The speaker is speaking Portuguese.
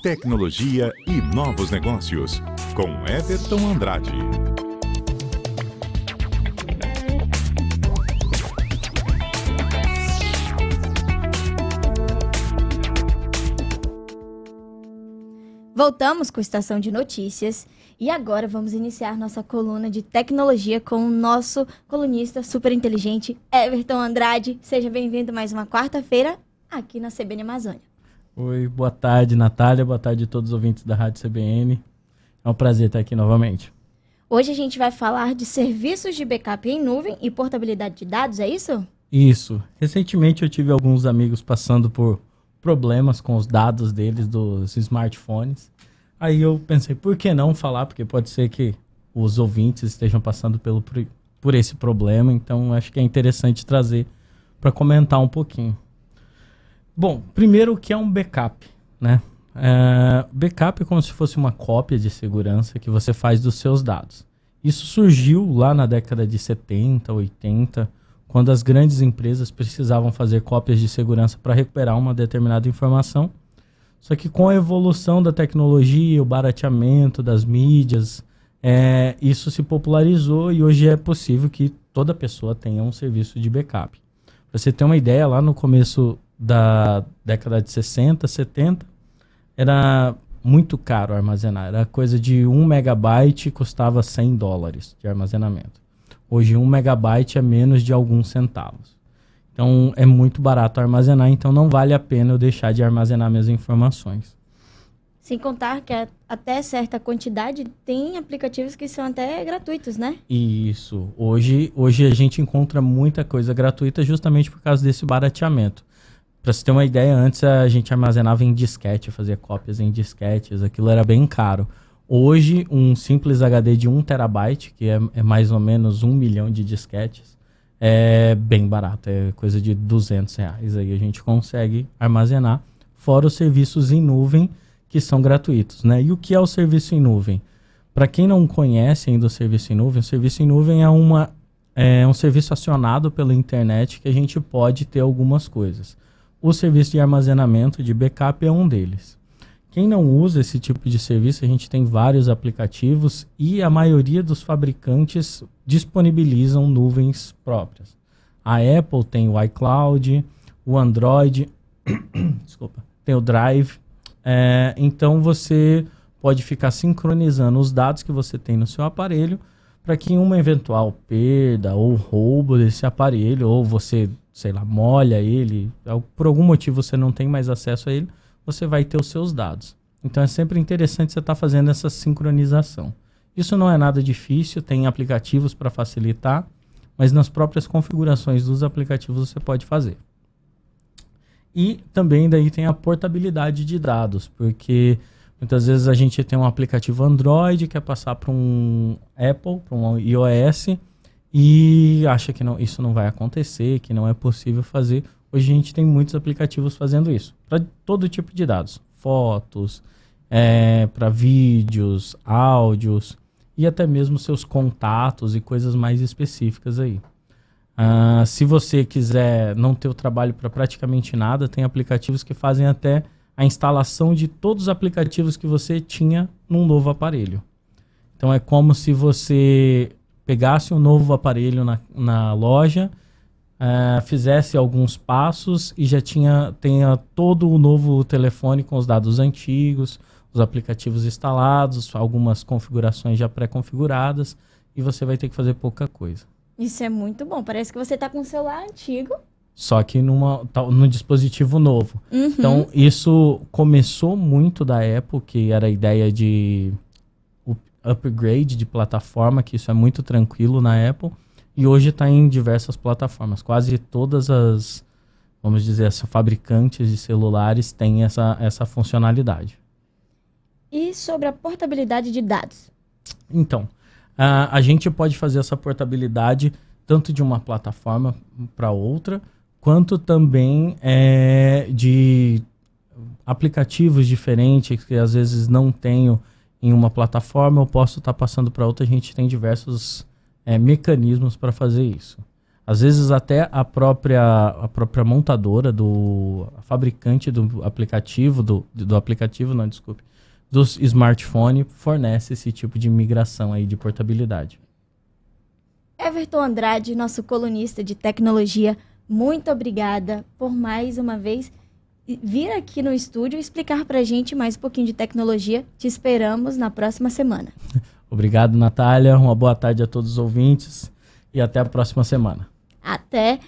tecnologia e novos negócios, com Everton Andrade. Voltamos com a Estação de Notícias e agora vamos iniciar nossa coluna de tecnologia com o nosso colunista super inteligente, Everton Andrade. Seja bem-vindo mais uma quarta-feira aqui na CBN Amazônia. Oi, boa tarde, Natália. Boa tarde a todos os ouvintes da Rádio CBN. É um prazer estar aqui novamente. Hoje a gente vai falar de serviços de backup em nuvem e portabilidade de dados, é isso? Isso. Recentemente eu tive alguns amigos passando por problemas com os dados deles dos smartphones. Aí eu pensei, por que não falar? Porque pode ser que os ouvintes estejam passando pelo, por esse problema. Então acho que é interessante trazer para comentar um pouquinho. Bom, primeiro o que é um backup, né? É, backup é como se fosse uma cópia de segurança que você faz dos seus dados. Isso surgiu lá na década de 70, 80, quando as grandes empresas precisavam fazer cópias de segurança para recuperar uma determinada informação. Só que com a evolução da tecnologia, o barateamento das mídias, é, isso se popularizou e hoje é possível que toda pessoa tenha um serviço de backup. Para você ter uma ideia, lá no começo da década de 60, 70, era muito caro armazenar. Era coisa de 1 megabyte custava 100 dólares de armazenamento. Hoje 1 megabyte é menos de alguns centavos. Então é muito barato armazenar, então não vale a pena eu deixar de armazenar minhas informações. Sem contar que até certa quantidade tem aplicativos que são até gratuitos, né? Isso. Hoje, hoje a gente encontra muita coisa gratuita justamente por causa desse barateamento. Pra você ter uma ideia, antes a gente armazenava em disquete, fazia cópias em disquetes, aquilo era bem caro. Hoje, um simples HD de 1 terabyte, que é, é, mais ou menos um milhão de disquetes, é bem barato, é coisa de 200 reais. Aí a gente consegue armazenar, fora os serviços em nuvem, que são gratuitos. Né? E o que é o serviço em nuvem? Para quem não conhece ainda o serviço em nuvem, o serviço em nuvem é, uma, é um serviço acionado pela internet que a gente pode ter algumas coisas. O serviço de armazenamento de backup é um deles. Quem não usa esse tipo de serviço, a gente tem vários aplicativos e a maioria dos fabricantes disponibilizam nuvens próprias. A Apple tem o iCloud, o Android, desculpa, tem o Drive. É, então você pode ficar sincronizando os dados que você tem no seu aparelho para que em uma eventual perda ou roubo desse aparelho, ou você sei lá, molha ele, por algum motivo você não tem mais acesso a ele, você vai ter os seus dados. Então é sempre interessante você estar tá fazendo essa sincronização. Isso não é nada difícil, tem aplicativos para facilitar, mas nas próprias configurações dos aplicativos você pode fazer. E também daí tem a portabilidade de dados, porque muitas vezes a gente tem um aplicativo Android que quer passar para um Apple, para um iOS, e acha que não, isso não vai acontecer, que não é possível fazer. Hoje a gente tem muitos aplicativos fazendo isso, para todo tipo de dados, fotos, é, para vídeos, áudios e até mesmo seus contatos e coisas mais específicas aí. Uh, se você quiser não ter o trabalho para praticamente nada, tem aplicativos que fazem até a instalação de todos os aplicativos que você tinha num novo aparelho. Então é como se você pegasse um novo aparelho na, na loja, uh, fizesse alguns passos e já tinha tenha todo o novo telefone com os dados antigos, os aplicativos instalados, algumas configurações já pré-configuradas e você vai ter que fazer pouca coisa. Isso é muito bom. Parece que você está com um celular antigo. Só que numa, num dispositivo novo. Uhum. Então, isso começou muito da Apple, que era a ideia de upgrade de plataforma, que isso é muito tranquilo na Apple, e hoje está em diversas plataformas. Quase todas as, vamos dizer, as fabricantes de celulares têm essa, essa funcionalidade. E sobre a portabilidade de dados? Então, a, a gente pode fazer essa portabilidade tanto de uma plataforma para outra, quanto também é, de aplicativos diferentes que às vezes não tenho em uma plataforma, eu posso estar tá passando para outra. A gente tem diversos é, mecanismos para fazer isso. Às vezes até a própria, a própria montadora do fabricante do aplicativo do, do aplicativo, não, desculpe, do smartphone fornece esse tipo de migração aí de portabilidade. Everton Andrade, nosso colunista de tecnologia, muito obrigada por mais uma vez vir aqui no estúdio e explicar para a gente mais um pouquinho de tecnologia. Te esperamos na próxima semana. Obrigado, Natália. Uma boa tarde a todos os ouvintes e até a próxima semana. Até.